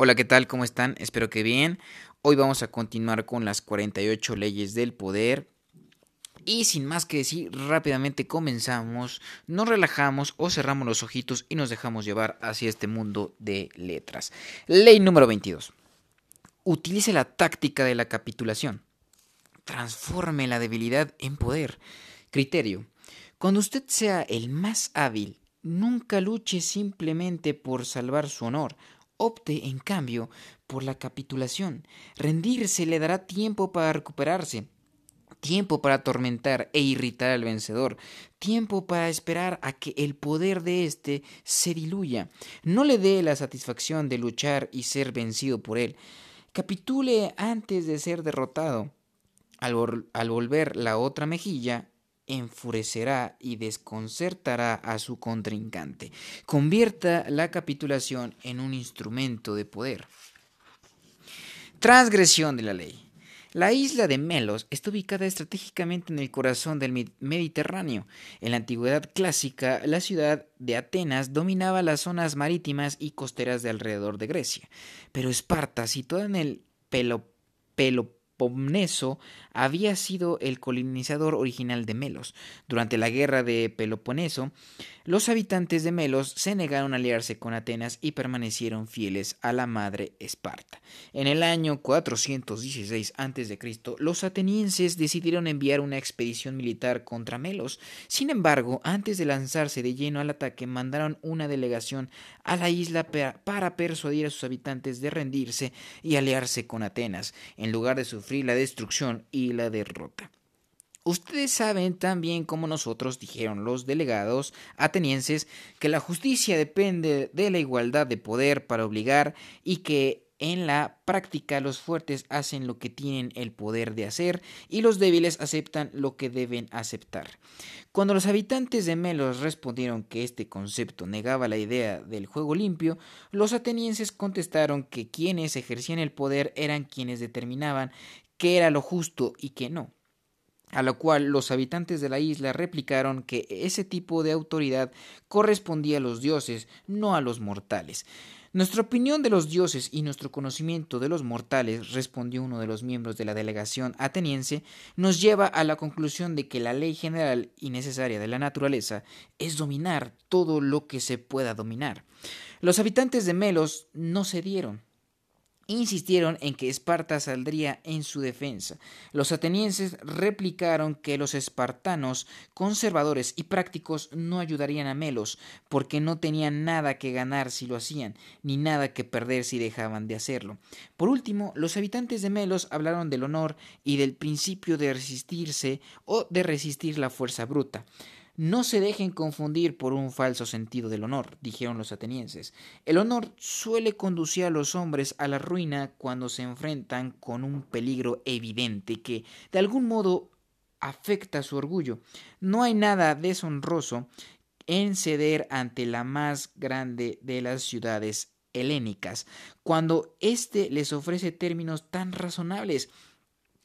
Hola, ¿qué tal? ¿Cómo están? Espero que bien. Hoy vamos a continuar con las 48 leyes del poder. Y sin más que decir, rápidamente comenzamos, nos relajamos o cerramos los ojitos y nos dejamos llevar hacia este mundo de letras. Ley número 22. Utilice la táctica de la capitulación. Transforme la debilidad en poder. Criterio. Cuando usted sea el más hábil, nunca luche simplemente por salvar su honor Opte, en cambio, por la capitulación. Rendirse le dará tiempo para recuperarse, tiempo para atormentar e irritar al vencedor, tiempo para esperar a que el poder de éste se diluya. No le dé la satisfacción de luchar y ser vencido por él. Capitule antes de ser derrotado. Al, al volver la otra mejilla, enfurecerá y desconcertará a su contrincante. Convierta la capitulación en un instrumento de poder. Transgresión de la ley. La isla de Melos está ubicada estratégicamente en el corazón del Mediterráneo. En la antigüedad clásica, la ciudad de Atenas dominaba las zonas marítimas y costeras de alrededor de Grecia, pero Esparta, situada en el Peloponnese, Pomneso había sido el colonizador original de Melos. Durante la guerra de Peloponeso, los habitantes de Melos se negaron a aliarse con Atenas y permanecieron fieles a la madre Esparta. En el año 416 a.C., los atenienses decidieron enviar una expedición militar contra Melos. Sin embargo, antes de lanzarse de lleno al ataque, mandaron una delegación a la isla para persuadir a sus habitantes de rendirse y aliarse con Atenas, en lugar de sufrir la destrucción y la derrota. Ustedes saben tan bien como nosotros, dijeron los delegados atenienses, que la justicia depende de la igualdad de poder para obligar y que en la práctica los fuertes hacen lo que tienen el poder de hacer y los débiles aceptan lo que deben aceptar. Cuando los habitantes de Melos respondieron que este concepto negaba la idea del juego limpio, los atenienses contestaron que quienes ejercían el poder eran quienes determinaban qué era lo justo y qué no. A lo cual los habitantes de la isla replicaron que ese tipo de autoridad correspondía a los dioses, no a los mortales. Nuestra opinión de los dioses y nuestro conocimiento de los mortales, respondió uno de los miembros de la delegación ateniense, nos lleva a la conclusión de que la ley general y necesaria de la naturaleza es dominar todo lo que se pueda dominar. Los habitantes de Melos no cedieron insistieron en que Esparta saldría en su defensa. Los atenienses replicaron que los espartanos, conservadores y prácticos, no ayudarían a Melos, porque no tenían nada que ganar si lo hacían, ni nada que perder si dejaban de hacerlo. Por último, los habitantes de Melos hablaron del honor y del principio de resistirse o de resistir la fuerza bruta. No se dejen confundir por un falso sentido del honor, dijeron los atenienses. El honor suele conducir a los hombres a la ruina cuando se enfrentan con un peligro evidente que, de algún modo, afecta su orgullo. No hay nada deshonroso en ceder ante la más grande de las ciudades helénicas, cuando éste les ofrece términos tan razonables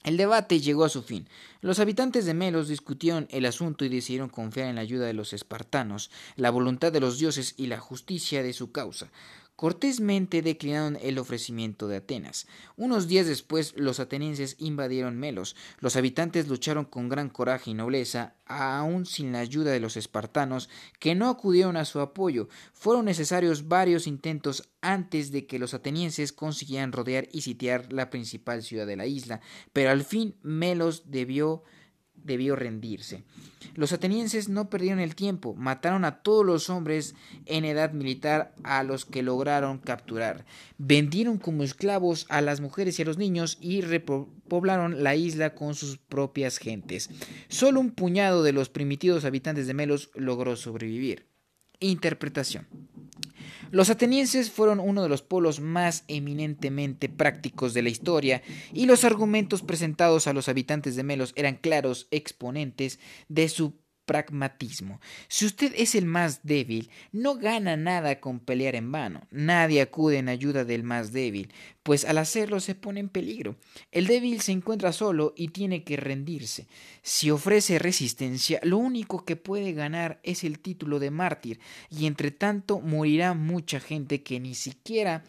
el debate llegó a su fin. Los habitantes de Melos discutieron el asunto y decidieron confiar en la ayuda de los espartanos, la voluntad de los dioses y la justicia de su causa cortésmente declinaron el ofrecimiento de Atenas. Unos días después los atenienses invadieron Melos. Los habitantes lucharon con gran coraje y nobleza, aun sin la ayuda de los espartanos, que no acudieron a su apoyo. Fueron necesarios varios intentos antes de que los atenienses consiguieran rodear y sitiar la principal ciudad de la isla, pero al fin Melos debió debió rendirse. Los atenienses no perdieron el tiempo, mataron a todos los hombres en edad militar a los que lograron capturar, vendieron como esclavos a las mujeres y a los niños y repoblaron la isla con sus propias gentes. Solo un puñado de los primitivos habitantes de Melos logró sobrevivir. Interpretación. Los atenienses fueron uno de los polos más eminentemente prácticos de la historia y los argumentos presentados a los habitantes de Melos eran claros exponentes de su pragmatismo. Si usted es el más débil, no gana nada con pelear en vano. Nadie acude en ayuda del más débil, pues al hacerlo se pone en peligro. El débil se encuentra solo y tiene que rendirse. Si ofrece resistencia, lo único que puede ganar es el título de mártir, y entre tanto morirá mucha gente que ni siquiera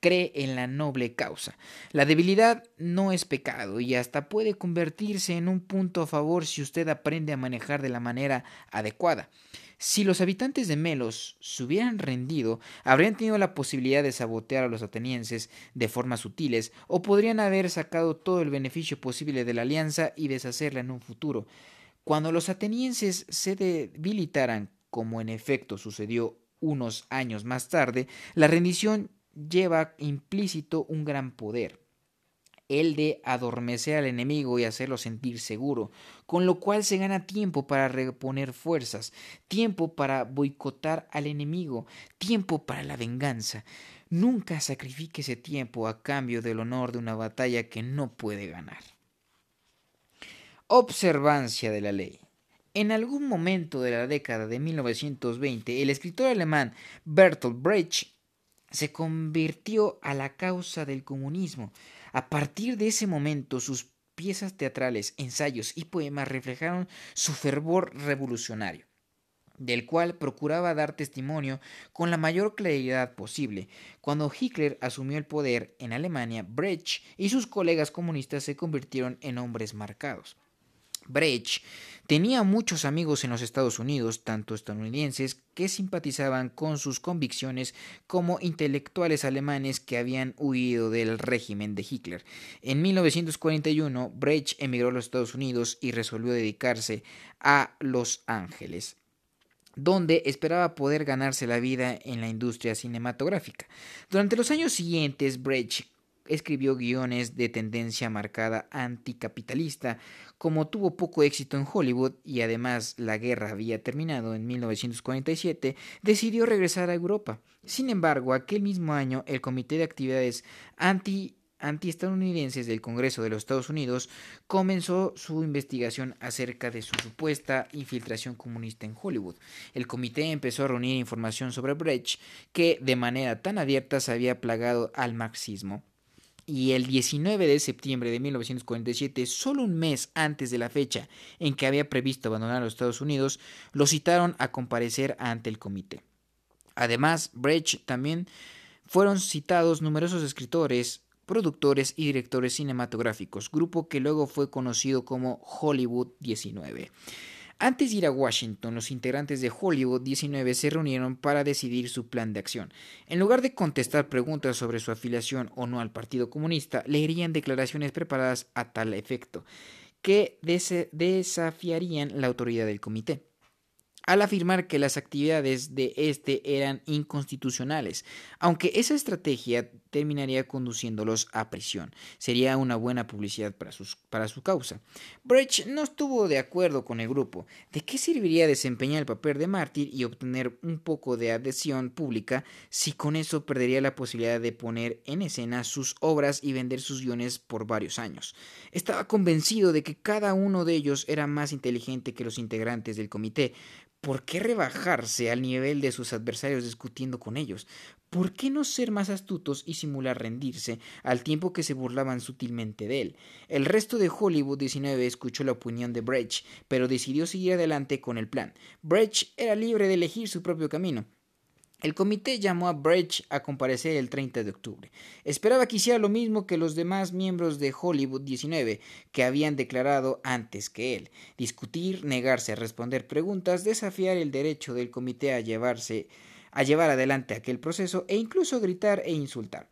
cree en la noble causa. La debilidad no es pecado y hasta puede convertirse en un punto a favor si usted aprende a manejar de la manera adecuada. Si los habitantes de Melos se hubieran rendido, habrían tenido la posibilidad de sabotear a los atenienses de formas sutiles o podrían haber sacado todo el beneficio posible de la alianza y deshacerla en un futuro. Cuando los atenienses se debilitaran, como en efecto sucedió unos años más tarde, la rendición lleva implícito un gran poder, el de adormecer al enemigo y hacerlo sentir seguro, con lo cual se gana tiempo para reponer fuerzas, tiempo para boicotar al enemigo, tiempo para la venganza. Nunca sacrifique ese tiempo a cambio del honor de una batalla que no puede ganar. Observancia de la ley. En algún momento de la década de 1920, el escritor alemán Bertolt Brecht se convirtió a la causa del comunismo. A partir de ese momento, sus piezas teatrales, ensayos y poemas reflejaron su fervor revolucionario, del cual procuraba dar testimonio con la mayor claridad posible. Cuando Hitler asumió el poder en Alemania, Brecht y sus colegas comunistas se convirtieron en hombres marcados. Brecht tenía muchos amigos en los Estados Unidos, tanto estadounidenses que simpatizaban con sus convicciones como intelectuales alemanes que habían huido del régimen de Hitler. En 1941, Brecht emigró a los Estados Unidos y resolvió dedicarse a Los Ángeles donde esperaba poder ganarse la vida en la industria cinematográfica. Durante los años siguientes, Brecht escribió guiones de tendencia marcada anticapitalista. Como tuvo poco éxito en Hollywood y además la guerra había terminado en 1947, decidió regresar a Europa. Sin embargo, aquel mismo año el Comité de Actividades anti antiestadounidenses del Congreso de los Estados Unidos comenzó su investigación acerca de su supuesta infiltración comunista en Hollywood. El comité empezó a reunir información sobre Brecht, que de manera tan abierta se había plagado al marxismo y el 19 de septiembre de 1947, solo un mes antes de la fecha en que había previsto abandonar los Estados Unidos, lo citaron a comparecer ante el comité. Además, Brecht también fueron citados numerosos escritores, productores y directores cinematográficos, grupo que luego fue conocido como Hollywood 19. Antes de ir a Washington, los integrantes de Hollywood 19 se reunieron para decidir su plan de acción. En lugar de contestar preguntas sobre su afiliación o no al Partido Comunista, leerían declaraciones preparadas a tal efecto, que desafiarían la autoridad del comité al afirmar que las actividades de este eran inconstitucionales, aunque esa estrategia terminaría conduciéndolos a prisión. Sería una buena publicidad para, para su causa. Brecht no estuvo de acuerdo con el grupo. ¿De qué serviría desempeñar el papel de mártir y obtener un poco de adhesión pública si con eso perdería la posibilidad de poner en escena sus obras y vender sus guiones por varios años? Estaba convencido de que cada uno de ellos era más inteligente que los integrantes del comité, ¿Por qué rebajarse al nivel de sus adversarios discutiendo con ellos? ¿Por qué no ser más astutos y simular rendirse al tiempo que se burlaban sutilmente de él? El resto de Hollywood 19 escuchó la opinión de Brecht, pero decidió seguir adelante con el plan. Brecht era libre de elegir su propio camino. El comité llamó a Brecht a comparecer el 30 de octubre. Esperaba que hiciera lo mismo que los demás miembros de Hollywood 19 que habían declarado antes que él. Discutir, negarse a responder preguntas, desafiar el derecho del comité a llevarse a llevar adelante aquel proceso e incluso gritar e insultar.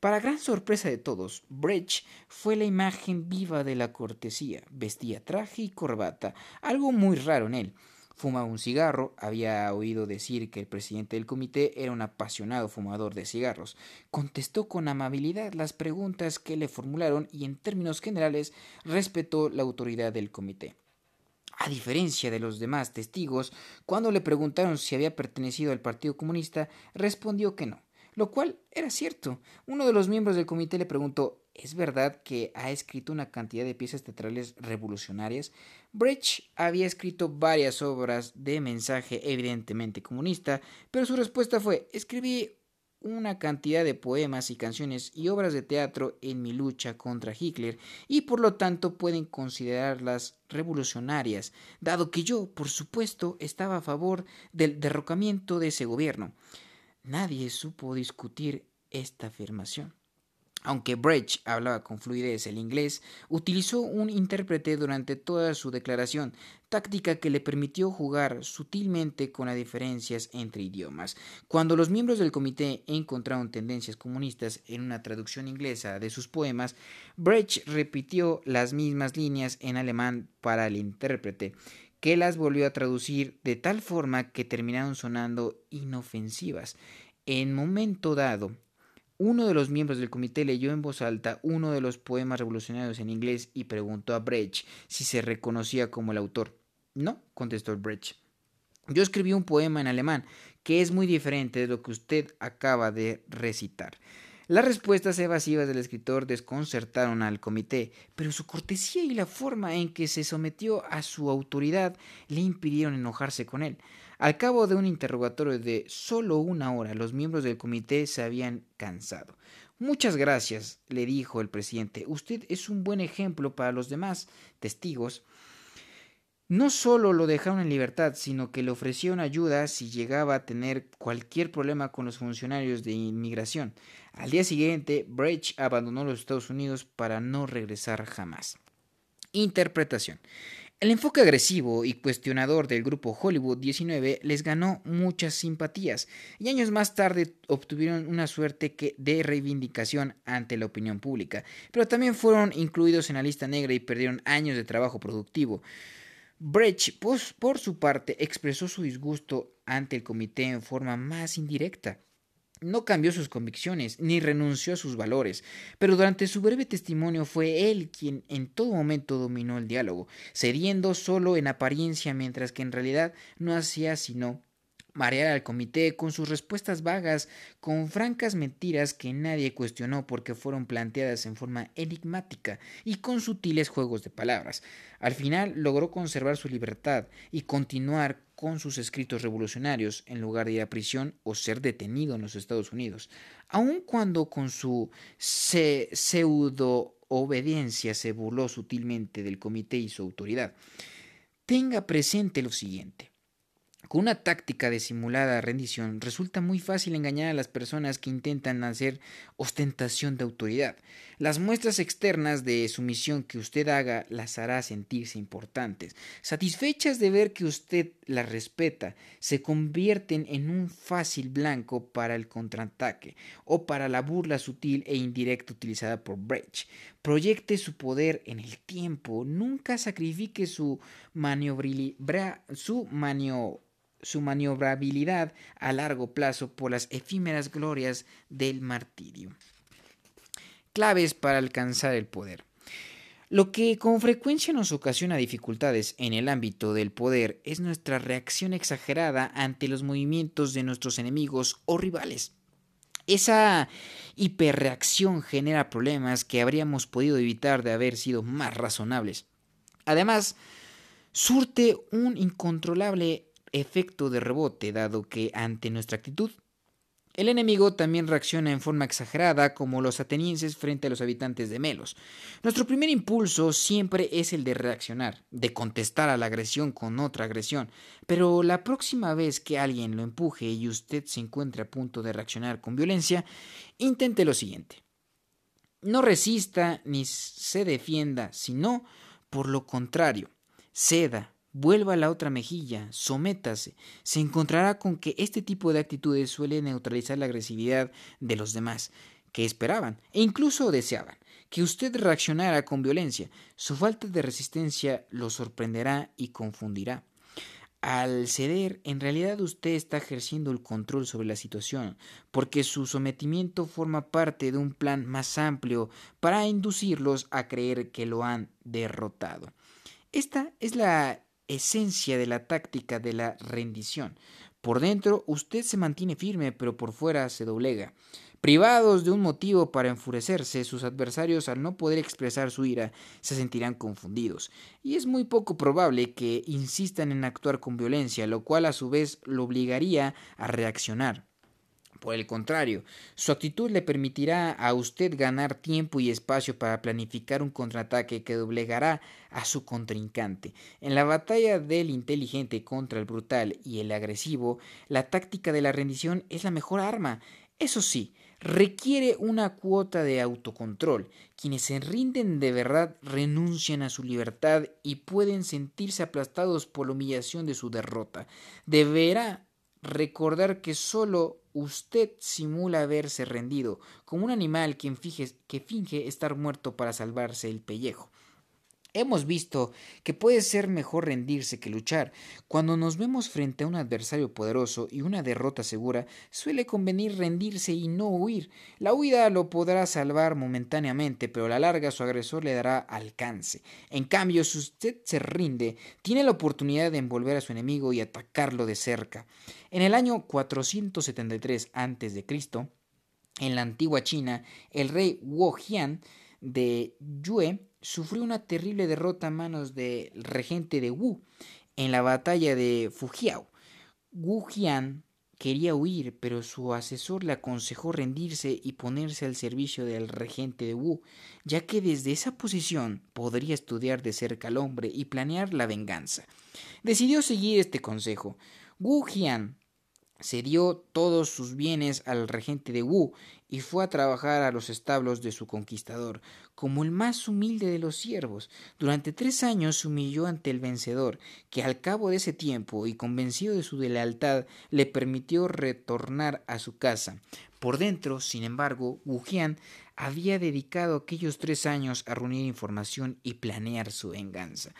Para gran sorpresa de todos, Brecht fue la imagen viva de la cortesía. Vestía traje y corbata, algo muy raro en él. Fumaba un cigarro, había oído decir que el presidente del comité era un apasionado fumador de cigarros. Contestó con amabilidad las preguntas que le formularon y en términos generales respetó la autoridad del comité. A diferencia de los demás testigos, cuando le preguntaron si había pertenecido al Partido Comunista, respondió que no, lo cual era cierto. Uno de los miembros del comité le preguntó ¿Es verdad que ha escrito una cantidad de piezas teatrales revolucionarias? Brecht había escrito varias obras de mensaje evidentemente comunista, pero su respuesta fue escribí una cantidad de poemas y canciones y obras de teatro en mi lucha contra Hitler y por lo tanto pueden considerarlas revolucionarias, dado que yo, por supuesto, estaba a favor del derrocamiento de ese gobierno. Nadie supo discutir esta afirmación. Aunque Brecht hablaba con fluidez el inglés, utilizó un intérprete durante toda su declaración, táctica que le permitió jugar sutilmente con las diferencias entre idiomas. Cuando los miembros del comité encontraron tendencias comunistas en una traducción inglesa de sus poemas, Brecht repitió las mismas líneas en alemán para el intérprete, que las volvió a traducir de tal forma que terminaron sonando inofensivas. En momento dado, uno de los miembros del comité leyó en voz alta uno de los poemas revolucionarios en inglés y preguntó a Brecht si se reconocía como el autor. No, contestó Brecht. Yo escribí un poema en alemán que es muy diferente de lo que usted acaba de recitar. Las respuestas evasivas del escritor desconcertaron al comité, pero su cortesía y la forma en que se sometió a su autoridad le impidieron enojarse con él. Al cabo de un interrogatorio de solo una hora, los miembros del comité se habían cansado. Muchas gracias, le dijo el presidente. Usted es un buen ejemplo para los demás testigos. No solo lo dejaron en libertad, sino que le ofrecieron ayuda si llegaba a tener cualquier problema con los funcionarios de inmigración. Al día siguiente, Brecht abandonó los Estados Unidos para no regresar jamás. Interpretación. El enfoque agresivo y cuestionador del grupo Hollywood 19 les ganó muchas simpatías y años más tarde obtuvieron una suerte de reivindicación ante la opinión pública, pero también fueron incluidos en la lista negra y perdieron años de trabajo productivo. Brecht, por su parte, expresó su disgusto ante el comité en forma más indirecta no cambió sus convicciones ni renunció a sus valores, pero durante su breve testimonio fue él quien en todo momento dominó el diálogo, cediendo solo en apariencia mientras que en realidad no hacía sino marear al comité con sus respuestas vagas, con francas mentiras que nadie cuestionó porque fueron planteadas en forma enigmática y con sutiles juegos de palabras. Al final logró conservar su libertad y continuar con sus escritos revolucionarios en lugar de ir a prisión o ser detenido en los Estados Unidos, aun cuando con su pseudo obediencia se burló sutilmente del comité y su autoridad. Tenga presente lo siguiente. Con una táctica de simulada rendición resulta muy fácil engañar a las personas que intentan hacer ostentación de autoridad. Las muestras externas de sumisión que usted haga las hará sentirse importantes. Satisfechas de ver que usted las respeta, se convierten en un fácil blanco para el contraataque o para la burla sutil e indirecta utilizada por Brecht. Proyecte su poder en el tiempo, nunca sacrifique su su manio su maniobrabilidad a largo plazo por las efímeras glorias del martirio. Claves para alcanzar el poder. Lo que con frecuencia nos ocasiona dificultades en el ámbito del poder es nuestra reacción exagerada ante los movimientos de nuestros enemigos o rivales. Esa hiperreacción genera problemas que habríamos podido evitar de haber sido más razonables. Además, surte un incontrolable efecto de rebote, dado que ante nuestra actitud, el enemigo también reacciona en forma exagerada como los atenienses frente a los habitantes de Melos. Nuestro primer impulso siempre es el de reaccionar, de contestar a la agresión con otra agresión, pero la próxima vez que alguien lo empuje y usted se encuentre a punto de reaccionar con violencia, intente lo siguiente. No resista ni se defienda, sino, por lo contrario, ceda, Vuelva a la otra mejilla, sométase. Se encontrará con que este tipo de actitudes suele neutralizar la agresividad de los demás, que esperaban e incluso deseaban que usted reaccionara con violencia. Su falta de resistencia lo sorprenderá y confundirá. Al ceder, en realidad usted está ejerciendo el control sobre la situación, porque su sometimiento forma parte de un plan más amplio para inducirlos a creer que lo han derrotado. Esta es la esencia de la táctica de la rendición. Por dentro usted se mantiene firme, pero por fuera se doblega. Privados de un motivo para enfurecerse, sus adversarios al no poder expresar su ira se sentirán confundidos, y es muy poco probable que insistan en actuar con violencia, lo cual a su vez lo obligaría a reaccionar. Por el contrario, su actitud le permitirá a usted ganar tiempo y espacio para planificar un contraataque que doblegará a su contrincante. En la batalla del inteligente contra el brutal y el agresivo, la táctica de la rendición es la mejor arma. Eso sí, requiere una cuota de autocontrol. Quienes se rinden de verdad renuncian a su libertad y pueden sentirse aplastados por la humillación de su derrota. Deberá recordar que solo usted simula haberse rendido, como un animal que finge estar muerto para salvarse el pellejo. Hemos visto que puede ser mejor rendirse que luchar. Cuando nos vemos frente a un adversario poderoso y una derrota segura, suele convenir rendirse y no huir. La huida lo podrá salvar momentáneamente, pero a la larga su agresor le dará alcance. En cambio, si usted se rinde, tiene la oportunidad de envolver a su enemigo y atacarlo de cerca. En el año 473 a.C., en la antigua China, el rey Wu Jian de Yue sufrió una terrible derrota a manos del regente de Wu en la batalla de Fujiao. Wu Jian quería huir, pero su asesor le aconsejó rendirse y ponerse al servicio del regente de Wu, ya que desde esa posición podría estudiar de cerca al hombre y planear la venganza. Decidió seguir este consejo. Wu Jian cedió todos sus bienes al regente de Wu y fue a trabajar a los establos de su conquistador, como el más humilde de los siervos. Durante tres años se humilló ante el vencedor, que al cabo de ese tiempo, y convencido de su lealtad, le permitió retornar a su casa. Por dentro, sin embargo, Wujian había dedicado aquellos tres años a reunir información y planear su venganza.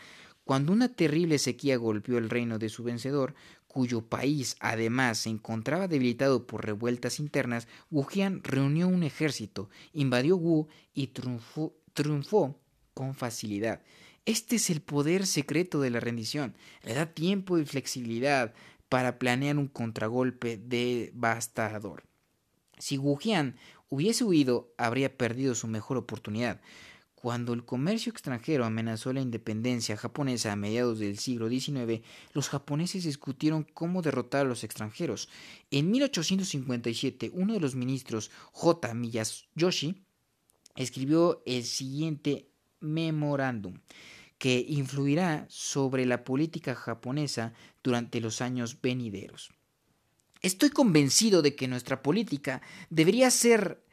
Cuando una terrible sequía golpeó el reino de su vencedor, cuyo país además se encontraba debilitado por revueltas internas, Wu Jian reunió un ejército, invadió Wu y triunfó, con facilidad. Este es el poder secreto de la rendición. Le da tiempo y flexibilidad para planear un contragolpe devastador. Si Wu Jian hubiese huido, habría perdido su mejor oportunidad. Cuando el comercio extranjero amenazó la independencia japonesa a mediados del siglo XIX, los japoneses discutieron cómo derrotar a los extranjeros. En 1857, uno de los ministros, J. Miyayoshi, escribió el siguiente memorándum que influirá sobre la política japonesa durante los años venideros. Estoy convencido de que nuestra política debería ser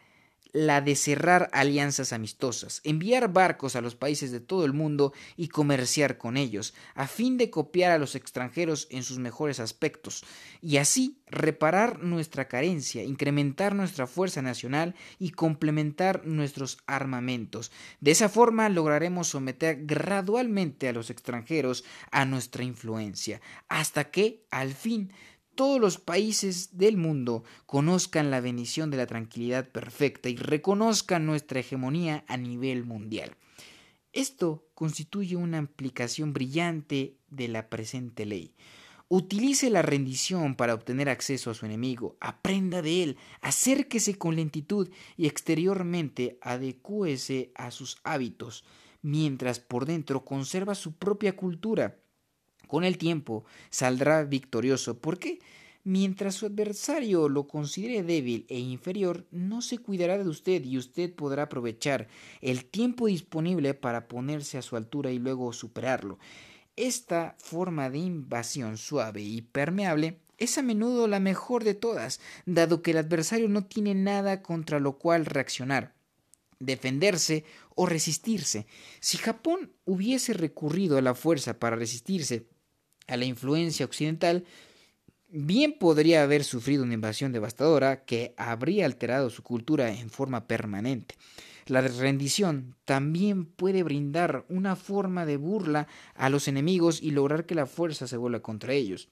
la de cerrar alianzas amistosas, enviar barcos a los países de todo el mundo y comerciar con ellos, a fin de copiar a los extranjeros en sus mejores aspectos, y así reparar nuestra carencia, incrementar nuestra fuerza nacional y complementar nuestros armamentos. De esa forma lograremos someter gradualmente a los extranjeros a nuestra influencia, hasta que, al fin, todos los países del mundo conozcan la bendición de la tranquilidad perfecta y reconozcan nuestra hegemonía a nivel mundial. Esto constituye una aplicación brillante de la presente ley. Utilice la rendición para obtener acceso a su enemigo, aprenda de él, acérquese con lentitud y exteriormente adecúese a sus hábitos, mientras por dentro conserva su propia cultura con el tiempo saldrá victorioso porque mientras su adversario lo considere débil e inferior, no se cuidará de usted y usted podrá aprovechar el tiempo disponible para ponerse a su altura y luego superarlo. Esta forma de invasión suave y permeable es a menudo la mejor de todas, dado que el adversario no tiene nada contra lo cual reaccionar defenderse o resistirse. Si Japón hubiese recurrido a la fuerza para resistirse a la influencia occidental, bien podría haber sufrido una invasión devastadora que habría alterado su cultura en forma permanente. La rendición también puede brindar una forma de burla a los enemigos y lograr que la fuerza se vuelva contra ellos,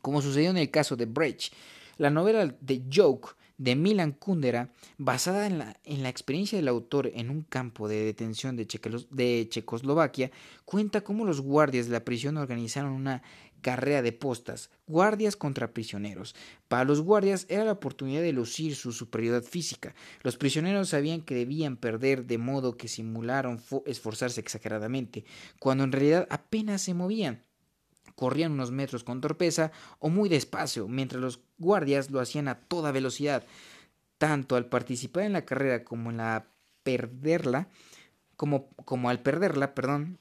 como sucedió en el caso de Brecht. La novela de Joke de Milan Kundera, basada en la, en la, experiencia del autor en un campo de detención de, de Checoslovaquia, cuenta cómo los guardias de la prisión organizaron una carrera de postas, guardias contra prisioneros. Para los guardias era la oportunidad de lucir su superioridad física. Los prisioneros sabían que debían perder de modo que simularon esforzarse exageradamente, cuando en realidad apenas se movían corrían unos metros con torpeza o muy despacio, mientras los guardias lo hacían a toda velocidad. Tanto al participar en la carrera como en la perderla, como, como al perderla, perdón,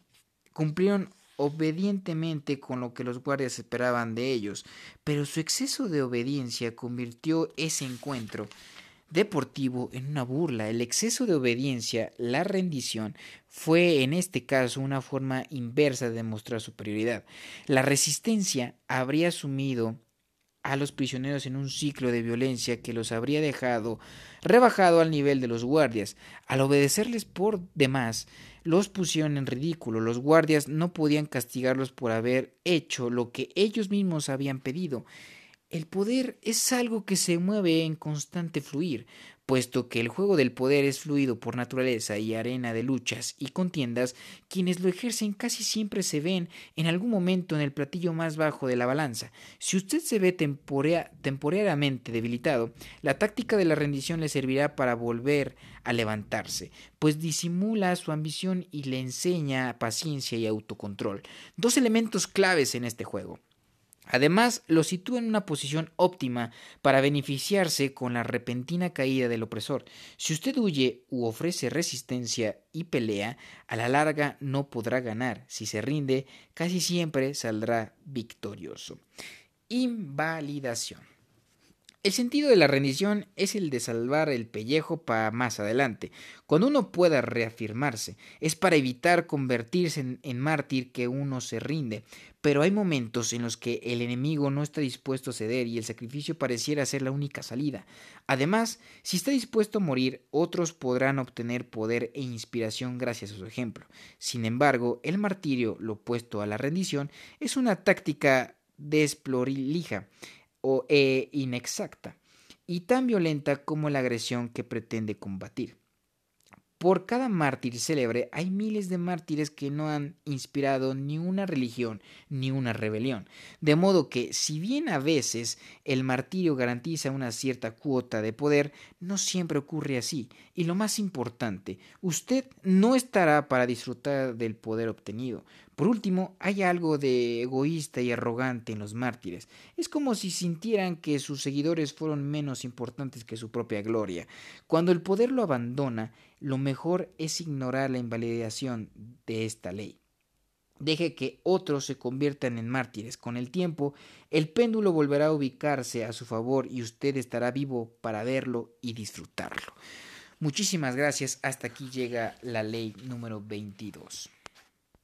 cumplieron obedientemente con lo que los guardias esperaban de ellos, pero su exceso de obediencia convirtió ese encuentro deportivo en una burla. El exceso de obediencia, la rendición, fue en este caso una forma inversa de demostrar superioridad. La resistencia habría asumido a los prisioneros en un ciclo de violencia que los habría dejado rebajado al nivel de los guardias. Al obedecerles por demás, los pusieron en ridículo. Los guardias no podían castigarlos por haber hecho lo que ellos mismos habían pedido. El poder es algo que se mueve en constante fluir, puesto que el juego del poder es fluido por naturaleza y arena de luchas y contiendas, quienes lo ejercen casi siempre se ven en algún momento en el platillo más bajo de la balanza. Si usted se ve temporariamente debilitado, la táctica de la rendición le servirá para volver a levantarse, pues disimula su ambición y le enseña paciencia y autocontrol, dos elementos claves en este juego. Además, lo sitúa en una posición óptima para beneficiarse con la repentina caída del opresor. Si usted huye u ofrece resistencia y pelea, a la larga no podrá ganar. Si se rinde, casi siempre saldrá victorioso. Invalidación. El sentido de la rendición es el de salvar el pellejo para más adelante, cuando uno pueda reafirmarse. Es para evitar convertirse en, mártir que uno se rinde. Pero hay momentos en los que el enemigo no está dispuesto a ceder y el sacrificio pareciera ser la única salida. Además, si está dispuesto a morir, otros podrán obtener poder e inspiración gracias a su ejemplo. Sin embargo, el martirio, lo opuesto a la rendición, es una táctica desplorilija o e inexacta y tan violenta como la agresión que pretende combatir. Por cada mártir célebre hay miles de mártires que no han inspirado ni una religión ni una rebelión. De modo que, si bien a veces el martirio garantiza una cierta cuota de poder, no siempre ocurre así. Y lo más importante, usted no estará para disfrutar del poder obtenido. Por último, hay algo de egoísta y arrogante en los mártires. Es como si sintieran que sus seguidores fueron menos importantes que su propia gloria. Cuando el poder lo abandona, lo mejor es ignorar la invalidación de esta ley. Deje que otros se conviertan en mártires. Con el tiempo, el péndulo volverá a ubicarse a su favor y usted estará vivo para verlo y disfrutarlo. Muchísimas gracias. Hasta aquí llega la ley número 22.